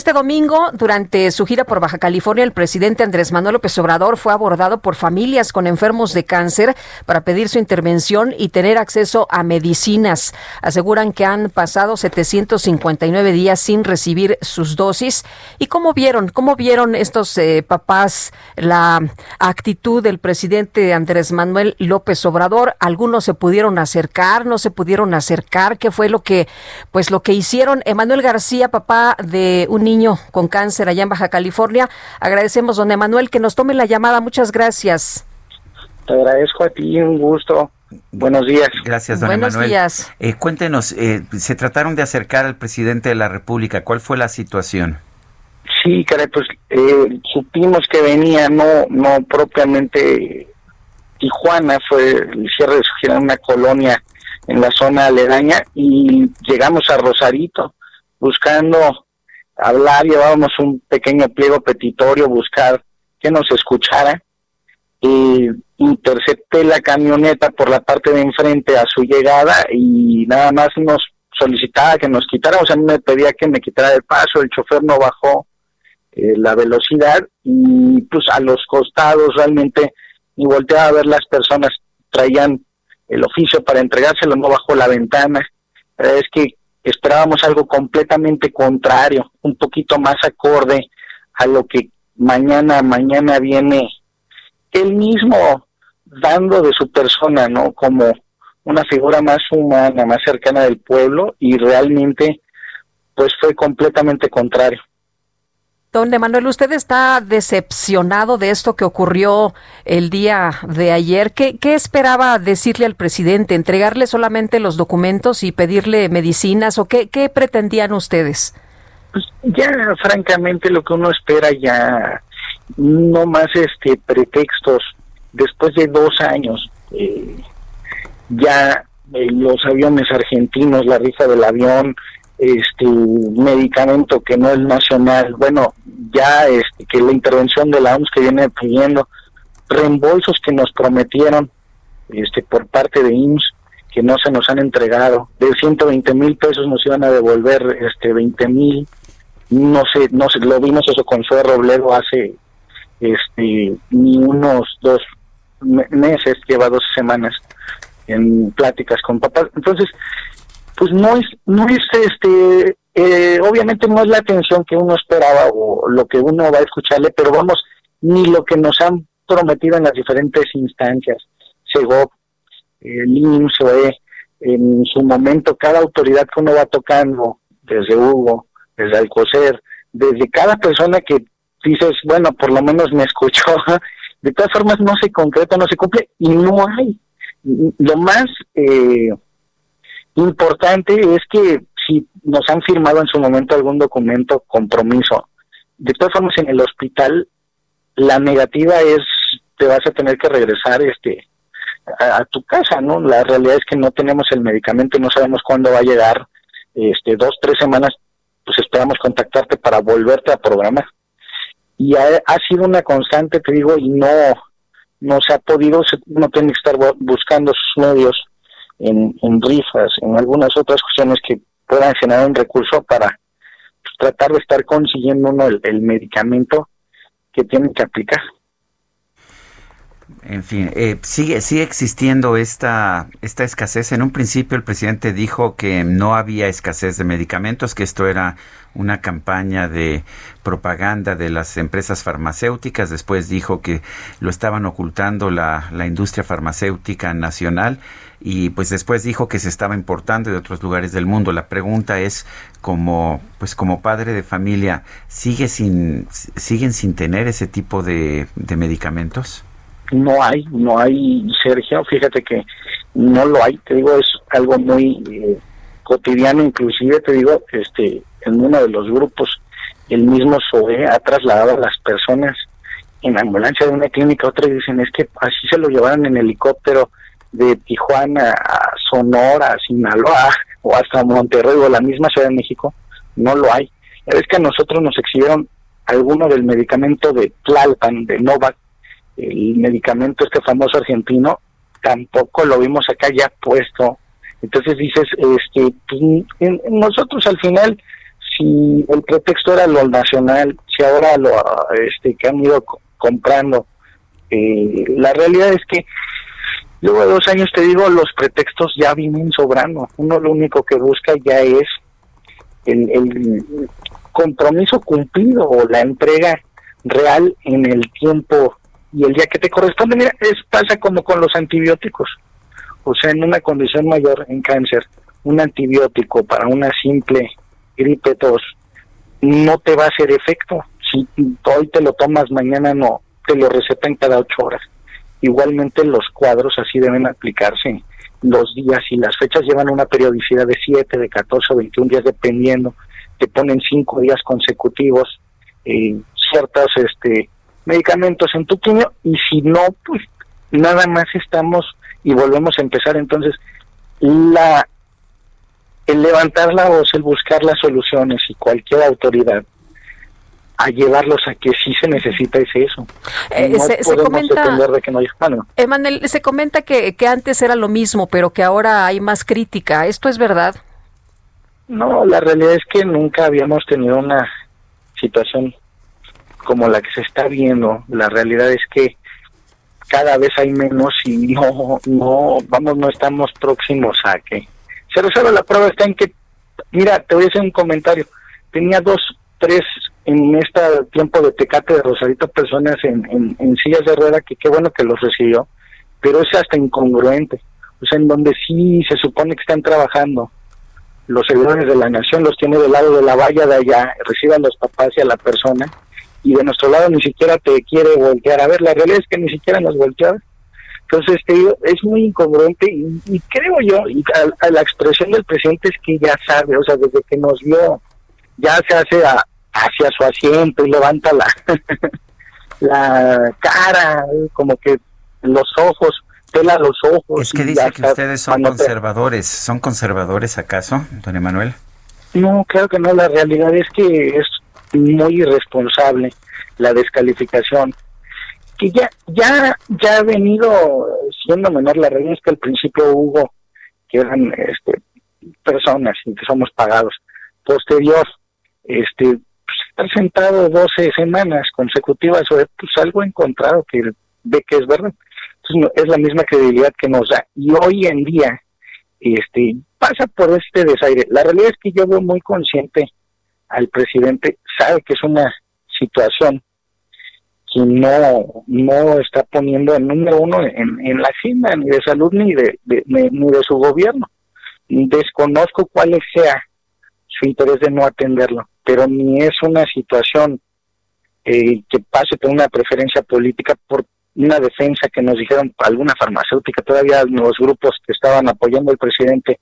Este domingo, durante su gira por Baja California, el presidente Andrés Manuel López Obrador fue abordado por familias con enfermos de cáncer para pedir su intervención y tener acceso a medicinas. Aseguran que han pasado 759 días sin recibir sus dosis. ¿Y cómo vieron, cómo vieron estos eh, papás la actitud del presidente Andrés Manuel López Obrador? Algunos se pudieron acercar, no se pudieron acercar. ¿Qué fue lo que, pues, lo que hicieron? Emanuel García, papá de un niño con cáncer allá en Baja California. Agradecemos, don Emanuel, que nos tome la llamada. Muchas gracias. Te agradezco a ti, un gusto. Buenos días. Gracias, don Buenos días. Eh, cuéntenos, eh, se trataron de acercar al presidente de la República. ¿Cuál fue la situación? Sí, caray, pues eh, supimos que venía, no no propiamente Tijuana, fue el cierre de su gira en una colonia en la zona aledaña y llegamos a Rosarito buscando hablar, llevábamos un pequeño pliego petitorio, buscar que nos escuchara. Y intercepté la camioneta por la parte de enfrente a su llegada y nada más nos solicitaba que nos quitáramos, a mí me pedía que me quitara el paso, el chofer no bajó eh, la velocidad y pues a los costados realmente ni volteaba a ver las personas, traían el oficio para entregárselo, no bajó la ventana. es que esperábamos algo completamente contrario, un poquito más acorde a lo que mañana, mañana viene él mismo dando de su persona, ¿no? Como una figura más humana, más cercana del pueblo y realmente pues fue completamente contrario. Don Manuel, usted está decepcionado de esto que ocurrió el día de ayer. ¿Qué, ¿Qué, esperaba decirle al presidente? ¿Entregarle solamente los documentos y pedirle medicinas? ¿O qué, qué pretendían ustedes? Pues ya, francamente, lo que uno espera ya, no más este pretextos. Después de dos años, eh, ya eh, los aviones argentinos, la rifa del avión, este medicamento que no es nacional, bueno, ya este, que la intervención de la OMS que viene pidiendo, reembolsos que nos prometieron este por parte de IMSS que no se nos han entregado, de 120 mil pesos nos iban a devolver este 20 mil, no sé, no sé, lo vimos eso con Zoe Robledo hace este ni unos dos meses, lleva dos semanas en pláticas con papás, entonces pues no es, no es este, eh, obviamente no es la atención que uno esperaba o lo que uno va a escucharle, pero vamos, ni lo que nos han prometido en las diferentes instancias, SEGOP, el IMSOE, en su momento cada autoridad que uno va tocando, desde Hugo, desde Alcocer, desde cada persona que dices, bueno, por lo menos me escuchó, de todas formas no se concreta, no se cumple y no hay. Lo más eh, Importante es que si nos han firmado en su momento algún documento compromiso, de todas formas en el hospital la negativa es te vas a tener que regresar este a, tu casa, ¿no? La realidad es que no tenemos el medicamento, no sabemos cuándo va a llegar, este dos tres semanas, pues esperamos contactarte para volverte a programar. Y ha, sido una constante, te digo, y no no se ha podido, no tiene que estar buscando sus medios en, rifas, en algunas otras cuestiones que puedan generar un recurso para pues, tratar de estar consiguiendo uno el, medicamento que tienen que aplicar. En fin, eh, sigue, sigue existiendo esta, esta escasez. En un principio el presidente dijo que no había escasez de medicamentos, que esto era una campaña de propaganda de las empresas farmacéuticas. Después dijo que lo estaban ocultando la, la industria farmacéutica nacional y pues después dijo que se estaba importando de otros lugares del mundo. La pregunta es como pues como padre de familia, ¿sigue sin siguen sin tener ese tipo de, medicamentos? No hay, no hay, Sergio, fíjate que no lo hay, te digo, es algo muy eh, cotidiano, inclusive te digo, este, en uno de los grupos, el mismo SOE ha trasladado a las personas en ambulancia de una clínica a otra y dicen es que así se lo llevaron en helicóptero de Tijuana a Sonora, a Sinaloa o hasta Monterrey o la misma Ciudad de México, no lo hay. Es que a nosotros nos exhibieron alguno del medicamento de Tlalpan, de Novak, el medicamento este famoso argentino, tampoco lo vimos acá ya puesto. Entonces dices, este, pues, nosotros al final, si el pretexto era lo nacional, si ahora lo este, que han ido comprando, eh, la realidad es que luego de dos años te digo, los pretextos ya vienen sobrando. Uno lo único que busca ya es el, el compromiso cumplido o la entrega real en el tiempo y el día que te corresponde. Mira, es, pasa como con los antibióticos. O sea, en una condición mayor, en cáncer, un antibiótico para una simple gripe tos no te va a hacer efecto. Si hoy te lo tomas, mañana no, te lo recetan cada ocho horas. Igualmente los cuadros así deben aplicarse. Los días y las fechas llevan una periodicidad de 7, de 14 o 21 días, dependiendo. Te ponen cinco días consecutivos eh, ciertos este, medicamentos en tu quimio y si no, pues nada más estamos y volvemos a empezar. Entonces, la el levantar la voz, el buscar las soluciones y cualquier autoridad a llevarlos a que sí se necesita es eso. Eh, no se, se, comenta, de que no hay, Emanuel, se comenta que, que antes era lo mismo, pero que ahora hay más crítica. ¿Esto es verdad? No, la realidad es que nunca habíamos tenido una situación como la que se está viendo. La realidad es que cada vez hay menos y no, no, vamos, no estamos próximos a que se resuelva. La prueba está en que, mira, te voy a hacer un comentario. Tenía dos, tres en este tiempo de Tecate de Rosarito personas en, en, sillas de rueda que qué bueno que los recibió, pero es hasta incongruente. O sea, en donde sí se supone que están trabajando los servidores de la nación, los tiene del lado de la valla de allá, reciban los papás y a la persona, y de nuestro lado ni siquiera te quiere voltear. A ver, la realidad es que ni siquiera nos voltea. Entonces, te digo, es muy incongruente y, creo yo, y a, la expresión del presidente es que ya sabe, o sea, desde que nos vio, ya se hace hacia su asiento y levanta la, la cara, como que los ojos, pela los ojos. Es que dice que ustedes son conservadores. ¿Son conservadores acaso, don Emanuel? No, creo que no. La realidad es que es muy irresponsable la descalificación que ya ya ya ha venido siendo menor la realidad es que al principio hubo que eran este personas y que somos pagados. Posterior este pues, estar sentado 12 semanas consecutivas o pues algo encontrado que de que es verdad. Entonces, es la misma credibilidad que nos da. Y hoy en día este pasa por este desaire. La realidad es que yo veo muy consciente al presidente, sabe que es una situación que no, no está poniendo el número uno en, en la agenda ni de salud ni de, ni de su gobierno. Desconozco cuál sea su interés de no atenderlo, pero ni es una situación eh, que pase por una preferencia política por una defensa que nos dijeron alguna farmacéutica, todavía los grupos que estaban apoyando al presidente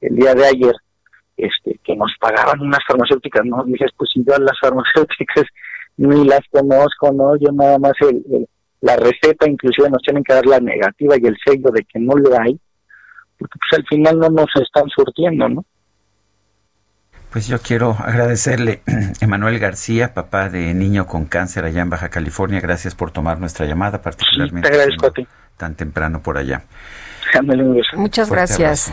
el día de ayer este, que nos pagaban unas farmacéuticas, ¿no? Dije, pues si yo las farmacéuticas ni las conozco, ¿no? Yo nada más el, la receta, inclusive nos tienen que dar la negativa y el sello de que no le hay, porque pues al final no nos están surtiendo, ¿no? Pues yo quiero agradecerle, Emanuel García, papá de niño con cáncer allá en Baja California. Gracias por tomar nuestra llamada, particularmente te agradezco a ti. tan temprano por allá. Muchas gracias.